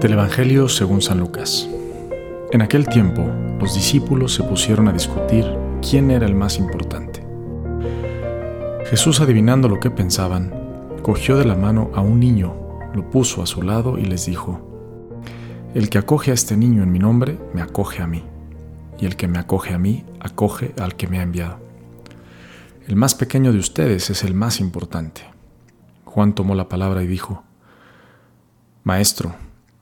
Del Evangelio según San Lucas. En aquel tiempo, los discípulos se pusieron a discutir quién era el más importante. Jesús, adivinando lo que pensaban, cogió de la mano a un niño, lo puso a su lado y les dijo, El que acoge a este niño en mi nombre, me acoge a mí, y el que me acoge a mí, acoge al que me ha enviado. El más pequeño de ustedes es el más importante. Juan tomó la palabra y dijo, Maestro,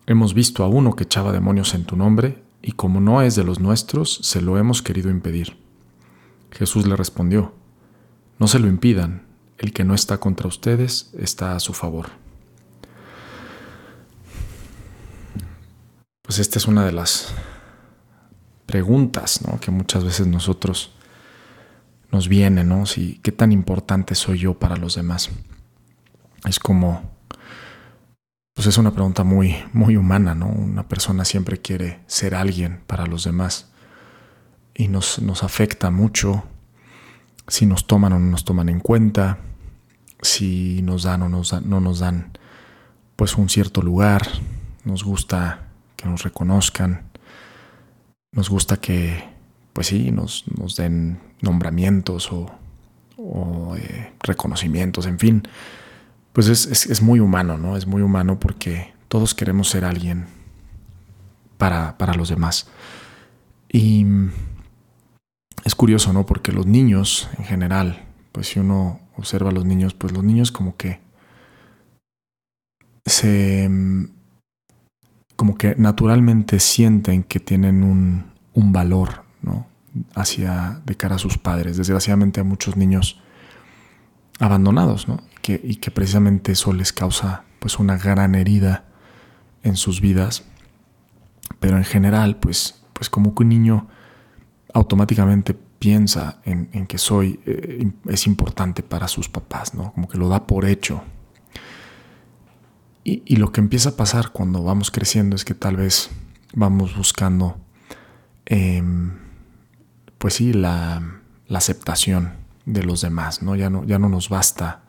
Hemos visto a uno que echaba demonios en tu nombre, y como no es de los nuestros, se lo hemos querido impedir. Jesús le respondió, No se lo impidan, el que no está contra ustedes está a su favor. Pues esta es una de las preguntas que muchas veces nosotros nos vienen, ¿no? Si, ¿Qué tan importante soy yo para los demás? Es como pues es una pregunta muy, muy humana, ¿no? Una persona siempre quiere ser alguien para los demás y nos, nos afecta mucho si nos toman o no nos toman en cuenta, si nos dan o nos no nos dan pues un cierto lugar, nos gusta que nos reconozcan, nos gusta que pues sí, nos, nos den nombramientos o, eh, reconocimientos, en fin pues es, muy humano, ¿no? Es muy humano porque todos queremos ser alguien para, para los demás. Y es curioso, ¿no? Porque los niños en general, pues si uno observa a los niños, pues los niños como que se como que naturalmente sienten que tienen un, un valor, ¿no? Hacia de cara a sus padres. Desgraciadamente hay muchos niños abandonados, ¿no? Y que precisamente eso les causa pues una gran herida en sus vidas. Pero en general, pues, pues como que un niño automáticamente piensa en, que soy, eh, es importante para sus papás, ¿no? Como que lo da por hecho. Y, lo que empieza a pasar cuando vamos creciendo es que tal vez vamos buscando, em, pues sí, la, la, aceptación de los demás, ¿no? Ya no, ya no nos basta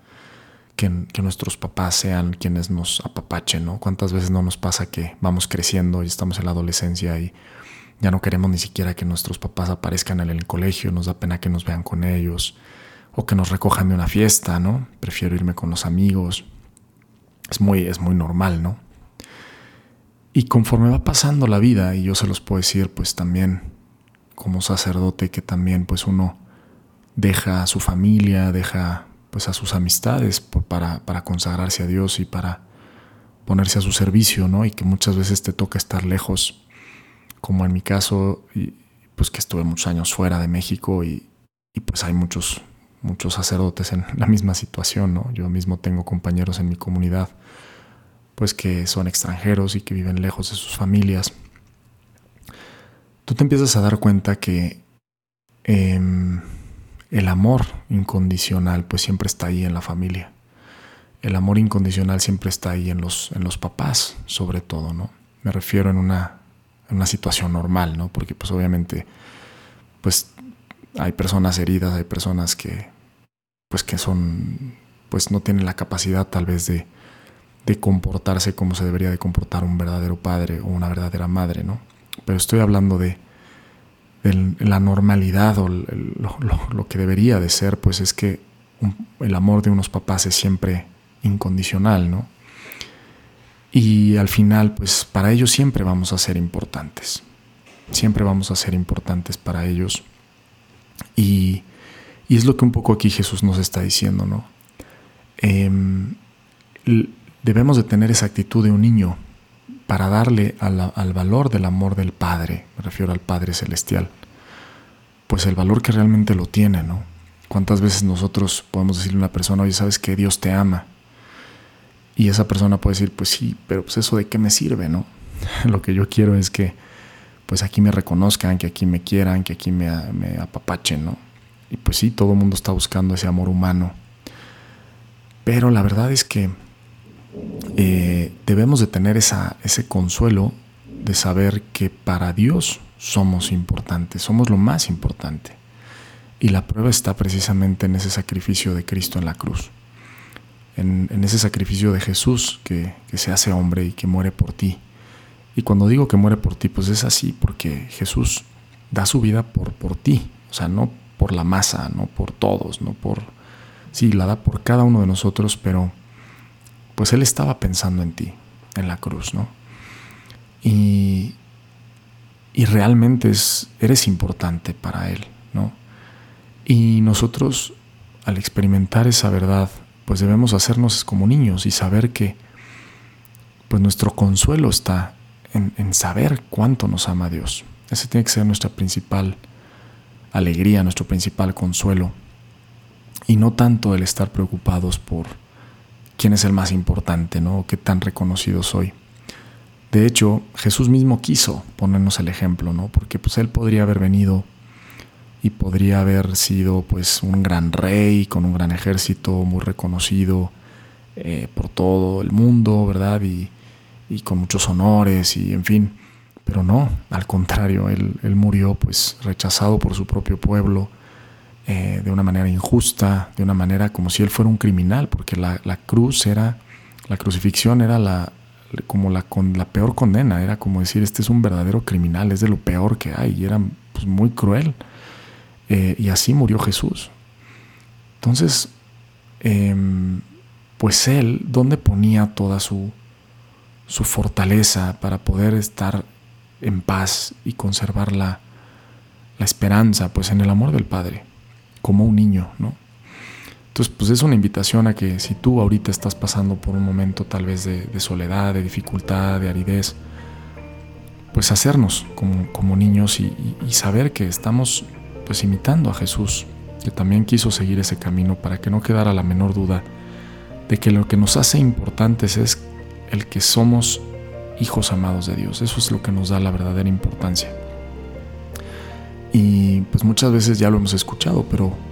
que, nuestros papás sean quienes nos apapachen, ¿no? ¿Cuántas veces no nos pasa que vamos creciendo y estamos en la adolescencia y ya no queremos ni siquiera que nuestros papás aparezcan en el colegio, nos da pena que nos vean con ellos o que nos recojan de una fiesta, ¿no? Prefiero irme con los amigos. Es muy, es muy normal, ¿no? Y conforme va pasando la vida, y yo se los puedo decir, pues también como sacerdote, que también pues uno deja a su familia, deja pues a sus amistades para, para consagrarse a Dios y para ponerse a su servicio, ¿no? Y que muchas veces te toca estar lejos, como en mi caso, y pues que estuve muchos años fuera de México y, pues hay muchos, muchos sacerdotes en la misma situación, ¿no? Yo mismo tengo compañeros en mi comunidad, pues que son extranjeros y que viven lejos de sus familias. Tú te empiezas a dar cuenta que em, el amor incondicional pues siempre está ahí en la familia. El amor incondicional siempre está ahí en los, en los papás, sobre todo, ¿no? Me refiero en una, en una situación normal, ¿no? Porque pues obviamente pues hay personas heridas, hay personas que pues que son pues no tienen la capacidad tal vez de, de comportarse como se debería de comportar un verdadero padre o una verdadera madre, ¿no? Pero estoy hablando de la normalidad o lo, que debería de ser, pues es que el amor de unos papás es siempre incondicional, ¿no? Y al final, pues para ellos siempre vamos a ser importantes. Siempre vamos a ser importantes para ellos. Y, es lo que un poco aquí Jesús nos está diciendo, ¿no? Em, debemos de tener esa actitud de un niño para darle al, valor del amor del Padre, me refiero al Padre Celestial, pues el valor que realmente lo tiene, ¿no? ¿Cuántas veces nosotros podemos decirle a una persona, oye, sabes que Dios te ama? Y esa persona puede decir, pues sí, pero pues eso de qué me sirve, ¿no? lo que yo quiero es que pues aquí me reconozcan, que aquí me quieran, que aquí me, me apapachen, ¿no? Y pues sí, todo el mundo está buscando ese amor humano. Pero la verdad es que eh, debemos de tener esa, ese consuelo de saber que para Dios somos importantes, somos lo más importante. Y la prueba está precisamente en ese sacrificio de Cristo en la cruz, en, ese sacrificio de Jesús que, que se hace hombre y que muere por ti. Y cuando digo que muere por ti, pues es así, porque Jesús da su vida por, por ti, o sea, no por la masa, no por todos, no por... Sí, la da por cada uno de nosotros, pero pues Él estaba pensando en ti, en la cruz, ¿no? Y, y realmente es, eres importante para Él, ¿no? Y nosotros, al experimentar esa verdad, pues debemos hacernos como niños y saber que pues nuestro consuelo está en, saber cuánto nos ama Dios. Ese tiene que ser nuestra principal alegría, nuestro principal consuelo. Y no tanto el estar preocupados por quién es el más importante, ¿no? Qué tan reconocido soy. De hecho, Jesús mismo quiso ponernos el ejemplo, ¿no? Porque pues él podría haber venido y podría haber sido pues un gran rey con un gran ejército muy reconocido eh, por todo el mundo, ¿verdad? Y, con muchos honores y en fin. Pero no, al contrario, él, él murió pues rechazado por su propio pueblo, eh, de una manera injusta, de una manera como si él fuera un criminal, porque la, la cruz era, la crucifixión era la, como la, con, la peor condena, era como decir, este es un verdadero criminal, es de lo peor que hay, y era pues, muy cruel. Eh, y así murió Jesús. Entonces, em, pues él, ¿dónde ponía toda su, su fortaleza para poder estar en paz y conservar la, esperanza, pues en el amor del Padre, como un niño, ¿no? Entonces, pues es una invitación a que si tú ahorita estás pasando por un momento tal vez de, soledad, de dificultad, de aridez, pues hacernos como, como niños y, y, saber que estamos pues imitando a Jesús, que también quiso seguir ese camino para que no quedara la menor duda de que lo que nos hace importantes es el que somos hijos amados de Dios. Eso es lo que nos da la verdadera importancia. Y pues muchas veces ya lo hemos escuchado, pero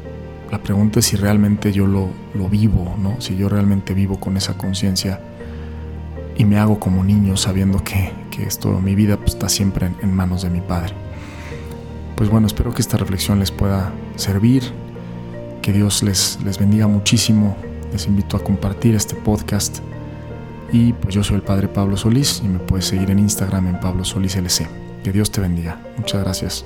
la pregunta es si realmente yo lo, vivo, ¿no? Si yo realmente vivo con esa conciencia y me hago como niño sabiendo que, que esto, mi vida pues, está siempre en, manos de mi Padre. Pues bueno, espero que esta reflexión les pueda servir, que Dios les, les bendiga muchísimo. Les invito a compartir este podcast y pues yo soy el Padre Pablo Solís y me puedes seguir en Instagram en Pablo Solís LC. Que Dios te bendiga. Muchas gracias.